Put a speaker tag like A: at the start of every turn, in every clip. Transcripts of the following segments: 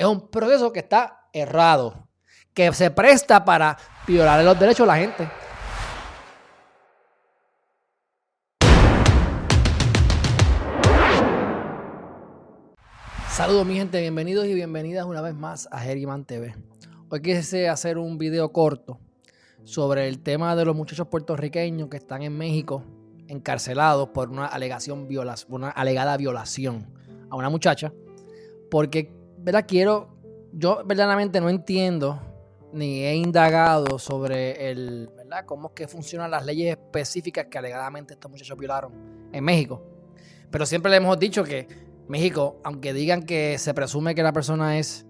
A: Es un proceso que está errado, que se presta para violar los derechos de la gente. Saludos mi gente, bienvenidos y bienvenidas una vez más a Geriman TV. Hoy quise hacer un video corto sobre el tema de los muchachos puertorriqueños que están en México encarcelados por una alegación una alegada violación a una muchacha, porque ¿verdad? quiero, yo verdaderamente no entiendo ni he indagado sobre el, ¿verdad? cómo es que funcionan las leyes específicas que alegadamente estos muchachos violaron en México. Pero siempre le hemos dicho que México, aunque digan que se presume que la persona es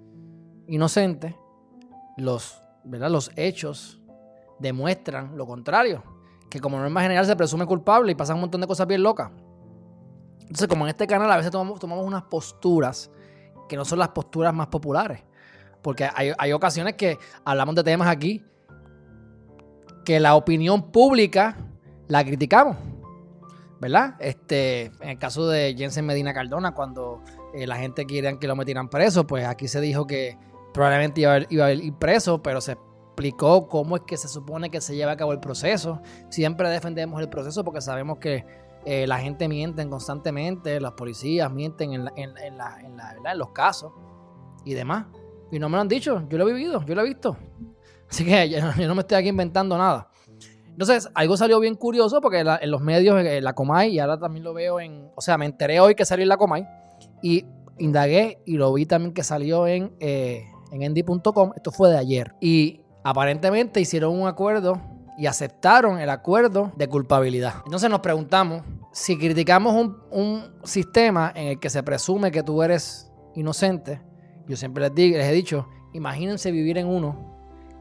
A: inocente, los, ¿verdad? los hechos demuestran lo contrario. Que como norma general se presume culpable y pasan un montón de cosas bien locas. Entonces, como en este canal a veces tomamos, tomamos unas posturas que no son las posturas más populares. Porque hay, ocasiones que hablamos de temas aquí que la opinión pública la criticamos. ¿Verdad? Este, en el caso de Jensen Medina Cardona, cuando eh, la gente quería que lo metieran preso, pues aquí se dijo que probablemente iba a, iba a ir preso, pero se explicó cómo es que se supone que se lleva a cabo el proceso. Siempre defendemos el proceso porque sabemos que eh, la gente miente constantemente, las policías mienten en, en, en, en los casos y demás. Y no me lo han dicho, yo lo he vivido, yo lo he visto. Así que yo, no me estoy aquí inventando nada. Entonces, algo salió bien curioso porque en los medios, en la Comay, y ahora también lo veo en. O sea, me enteré hoy que salió en la Comay y indagué y lo vi también que salió en, eh, en. Esto fue de ayer. Y aparentemente hicieron un acuerdo y aceptaron el acuerdo de culpabilidad. Entonces nos preguntamos si criticamos un, un sistema en el que se presume que tú eres inocente yo siempre les, les he dicho, imagínense vivir en uno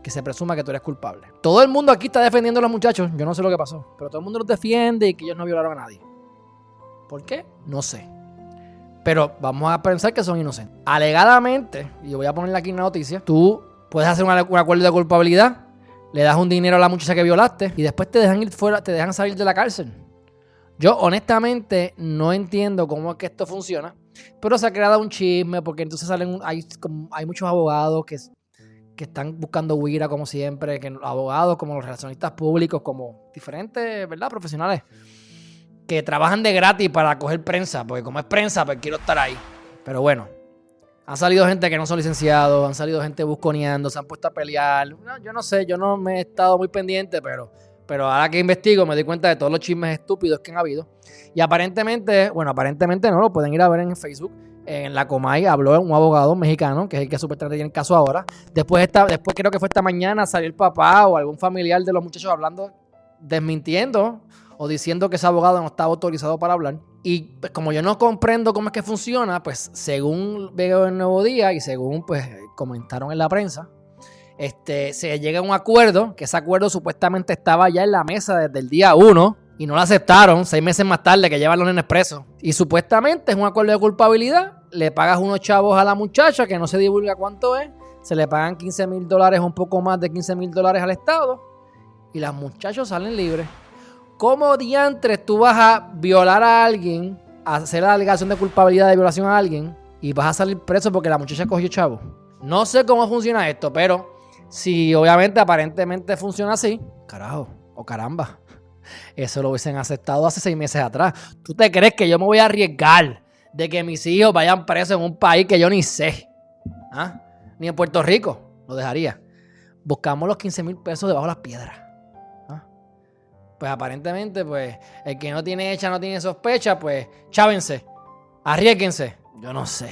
A: que se presuma que tú eres culpable. Todo el mundo aquí está defendiendo a los muchachos, yo no sé lo que pasó, pero todo el mundo los defiende y que ellos no violaron a nadie. ¿Por qué? No sé. Pero vamos a pensar que son inocentes. Alegadamente, y yo voy a ponerle aquí una noticia, tú puedes hacer un, acuerdo de culpabilidad, le das un dinero a la muchacha que violaste y después te dejan ir fuera, te dejan salir de la cárcel. Yo honestamente no entiendo cómo es que esto funciona. Pero se ha creado un chisme porque entonces salen, hay, hay muchos abogados que, que están buscando huira como siempre, que abogados como los relacionistas públicos, como diferentes, ¿verdad? Profesionales que trabajan de gratis para coger prensa, porque como es prensa, pues quiero estar ahí. Pero bueno, han salido gente que no son licenciados, han salido gente busconeando, se han puesto a pelear. yo no sé, yo no me he estado muy pendiente, pero pero ahora que investigo me di cuenta de todos los chismes estúpidos que han habido. Y aparentemente, bueno, aparentemente no, lo pueden ir a ver en Facebook. En la Comay habló un abogado mexicano, que es el que supuestamente tiene el caso ahora. Después, esta, después creo que fue esta mañana, salió el papá o algún familiar de los muchachos hablando, desmintiendo o diciendo que ese abogado no estaba autorizado para hablar. Y pues, como yo no comprendo cómo es que funciona, pues según veo el nuevo día y según pues comentaron en la prensa, este, se llega a un acuerdo, que ese acuerdo supuestamente estaba ya en la mesa desde el día 1 y no lo aceptaron seis meses más tarde que llevan los nenes presos. Y supuestamente es un acuerdo de culpabilidad, le pagas unos chavos a la muchacha que no se divulga cuánto es, se le pagan 15 mil dólares, un poco más de 15 mil dólares al Estado y los muchachos salen libres. ¿Cómo diantres tú vas a violar a alguien, hacer la alegación de culpabilidad de violación a alguien y vas a salir preso porque la muchacha cogió chavo? No sé cómo funciona esto, pero si obviamente aparentemente funciona así, carajo, o caramba, eso lo hubiesen aceptado hace seis meses atrás. ¿Tú te crees que yo me voy a arriesgar de que mis hijos vayan presos en un país que yo ni sé? ¿Ah? Ni en Puerto Rico lo dejaría. Buscamos los 15 mil pesos debajo de las piedras. Pues aparentemente, pues, el que no tiene hecha, no tiene sospecha, pues, chávense, arriesguense. Yo no sé.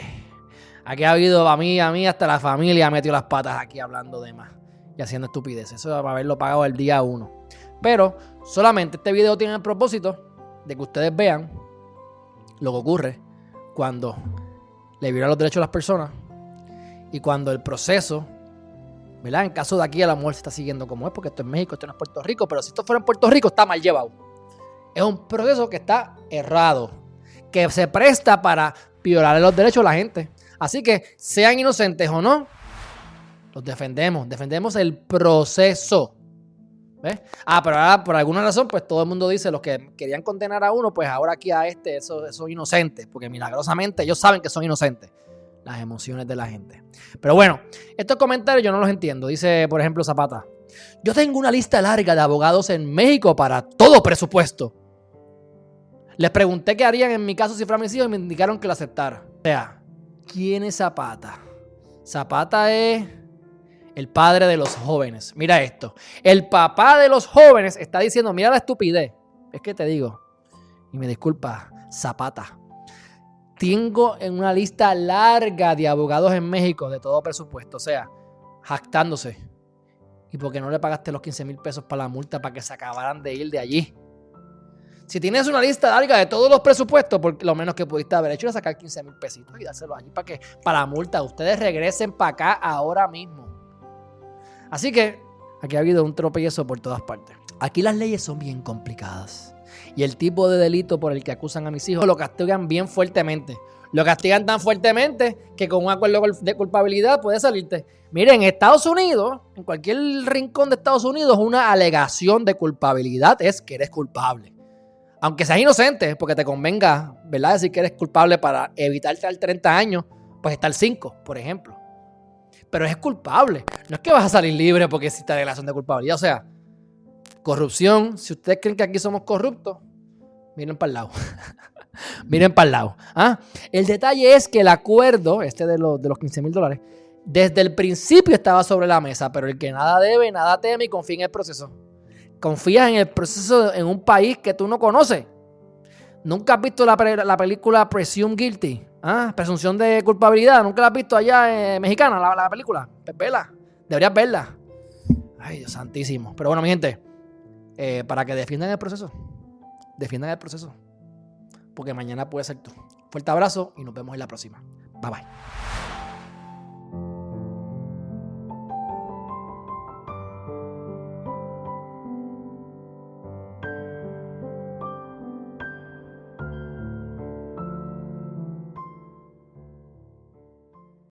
A: Aquí ha habido a mí, a mí, hasta la familia ha metido las patas aquí hablando de más y haciendo estupideces. Eso va a haberlo pagado el día uno. Pero solamente este video tiene el propósito de que ustedes vean lo que ocurre cuando le violan los derechos a las personas y cuando el proceso, En caso de aquí a la muerte se está siguiendo como es, porque esto es México, esto no es Puerto Rico, pero si esto fuera en Puerto Rico está mal llevado. Es un proceso que está errado, que se presta para violar los derechos de la gente. Así que, sean inocentes o no, los defendemos. Defendemos el proceso. ¿Ves? Ah, pero ahora por alguna razón, pues todo el mundo dice, los que querían condenar a uno, pues ahora aquí a este, eso, son inocentes, porque milagrosamente ellos saben que son inocentes. Las emociones de la gente. Pero bueno, estos comentarios yo no los entiendo. Dice, por ejemplo, Zapata. Yo tengo una lista larga de abogados en México para todo presupuesto. Les pregunté qué harían en mi caso si fuera mis hijos y me indicaron que lo aceptara. O sea, ¿quién es Zapata? Zapata es el padre de los jóvenes. Mira esto. El papá de los jóvenes está diciendo, mira la estupidez. Es que te digo, y me disculpa, Zapata. Tengo en una lista larga de abogados en México de todo presupuesto. O sea, jactándose. ¿Y por qué no le pagaste los 15 mil pesos para la multa para que se acabaran de ir de allí? Si tienes una lista larga de todos los presupuestos, por lo menos que pudiste haber hecho era sacar 15 mil pesitos y dárselo allí para que, para la multa, ustedes regresen para acá ahora mismo. Así que aquí ha habido un tropiezo por todas partes. Aquí las leyes son bien complicadas. Y el tipo de delito por el que acusan a mis hijos lo castigan bien fuertemente. Lo castigan tan fuertemente que con un acuerdo de culpabilidad puede salirte. Miren, en Estados Unidos, en cualquier rincón de Estados Unidos, una alegación de culpabilidad es que eres culpable aunque seas inocente, porque te convenga, ¿verdad? Decir que eres culpable para evitar estar 30 años, pues estar 5, por ejemplo. Pero es culpable. No es que vas a salir libre porque existe la relación de culpabilidad. O sea, corrupción. Si ustedes creen que aquí somos corruptos, miren para el lado. miren para el lado. ¿ah? El detalle es que el acuerdo, este de los, de los 15 mil dólares, desde el principio estaba sobre la mesa, pero el que nada debe, nada teme y confía en el proceso confías en el proceso en un país que tú no conoces. ¿Nunca has visto la, película Presume Guilty? ¿Ah? Presunción de culpabilidad. ¿Nunca la has visto allá en mexicana, la, película? Pues vela. Deberías verla. Ay, Dios santísimo. Pero bueno, mi gente, eh, para que defiendan el proceso. Defiendan el proceso. Porque mañana puede ser tú. Fuerte abrazo y nos vemos en la próxima. Bye bye.